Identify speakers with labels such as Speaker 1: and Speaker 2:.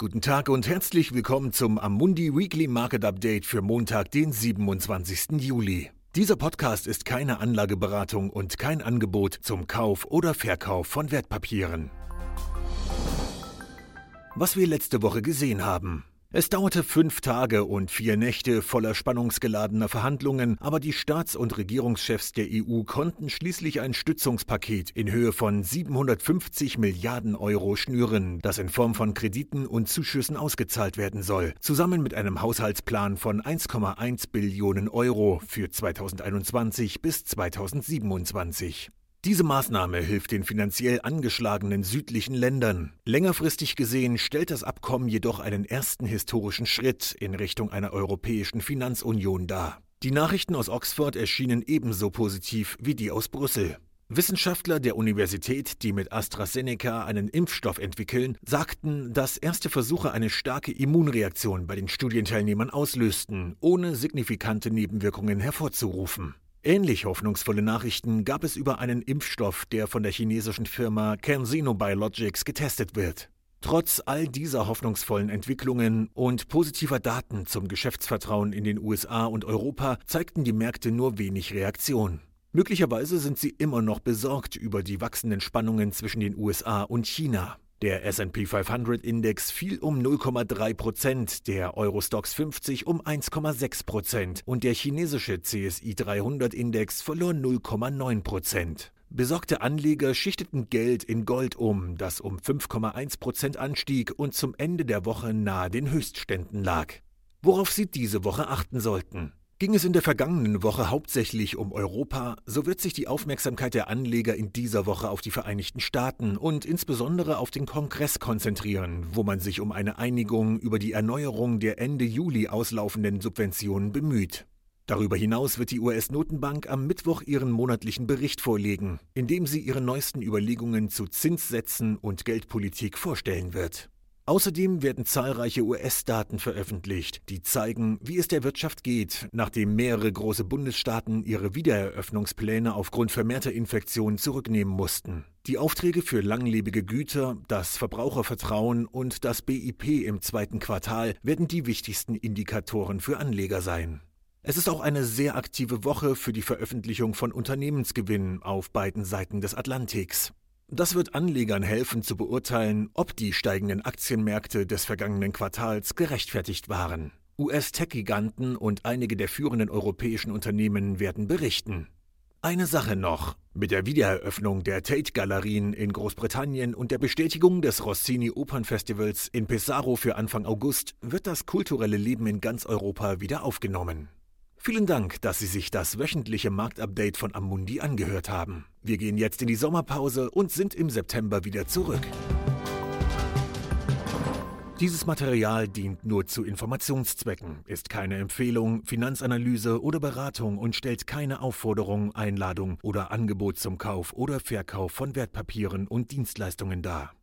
Speaker 1: Guten Tag und herzlich willkommen zum Amundi Weekly Market Update für Montag, den 27. Juli. Dieser Podcast ist keine Anlageberatung und kein Angebot zum Kauf oder Verkauf von Wertpapieren. Was wir letzte Woche gesehen haben. Es dauerte fünf Tage und vier Nächte voller spannungsgeladener Verhandlungen, aber die Staats- und Regierungschefs der EU konnten schließlich ein Stützungspaket in Höhe von 750 Milliarden Euro schnüren, das in Form von Krediten und Zuschüssen ausgezahlt werden soll, zusammen mit einem Haushaltsplan von 1,1 Billionen Euro für 2021 bis 2027. Diese Maßnahme hilft den finanziell angeschlagenen südlichen Ländern. Längerfristig gesehen stellt das Abkommen jedoch einen ersten historischen Schritt in Richtung einer europäischen Finanzunion dar. Die Nachrichten aus Oxford erschienen ebenso positiv wie die aus Brüssel. Wissenschaftler der Universität, die mit AstraZeneca einen Impfstoff entwickeln, sagten, dass erste Versuche eine starke Immunreaktion bei den Studienteilnehmern auslösten, ohne signifikante Nebenwirkungen hervorzurufen. Ähnlich hoffnungsvolle Nachrichten gab es über einen Impfstoff, der von der chinesischen Firma CanSino Biologics getestet wird. Trotz all dieser hoffnungsvollen Entwicklungen und positiver Daten zum Geschäftsvertrauen in den USA und Europa zeigten die Märkte nur wenig Reaktion. Möglicherweise sind sie immer noch besorgt über die wachsenden Spannungen zwischen den USA und China. Der SP 500 Index fiel um 0,3 Prozent, der Eurostox 50 um 1,6 Prozent und der chinesische CSI 300 Index verlor 0,9 Prozent. Besorgte Anleger schichteten Geld in Gold um, das um 5,1 Prozent anstieg und zum Ende der Woche nahe den Höchstständen lag. Worauf Sie diese Woche achten sollten. Ging es in der vergangenen Woche hauptsächlich um Europa, so wird sich die Aufmerksamkeit der Anleger in dieser Woche auf die Vereinigten Staaten und insbesondere auf den Kongress konzentrieren, wo man sich um eine Einigung über die Erneuerung der Ende Juli auslaufenden Subventionen bemüht. Darüber hinaus wird die US-Notenbank am Mittwoch ihren monatlichen Bericht vorlegen, in dem sie ihre neuesten Überlegungen zu Zinssätzen und Geldpolitik vorstellen wird. Außerdem werden zahlreiche US-Daten veröffentlicht, die zeigen, wie es der Wirtschaft geht, nachdem mehrere große Bundesstaaten ihre Wiedereröffnungspläne aufgrund vermehrter Infektionen zurücknehmen mussten. Die Aufträge für langlebige Güter, das Verbrauchervertrauen und das BIP im zweiten Quartal werden die wichtigsten Indikatoren für Anleger sein. Es ist auch eine sehr aktive Woche für die Veröffentlichung von Unternehmensgewinnen auf beiden Seiten des Atlantiks. Das wird Anlegern helfen zu beurteilen, ob die steigenden Aktienmärkte des vergangenen Quartals gerechtfertigt waren. US-Tech-Giganten und einige der führenden europäischen Unternehmen werden berichten. Eine Sache noch. Mit der Wiedereröffnung der Tate-Galerien in Großbritannien und der Bestätigung des Rossini Opernfestivals in Pesaro für Anfang August wird das kulturelle Leben in ganz Europa wieder aufgenommen. Vielen Dank, dass Sie sich das wöchentliche Marktupdate von Amundi angehört haben. Wir gehen jetzt in die Sommerpause und sind im September wieder zurück. Dieses Material dient nur zu Informationszwecken, ist keine Empfehlung, Finanzanalyse oder Beratung und stellt keine Aufforderung, Einladung oder Angebot zum Kauf oder Verkauf von Wertpapieren und Dienstleistungen dar.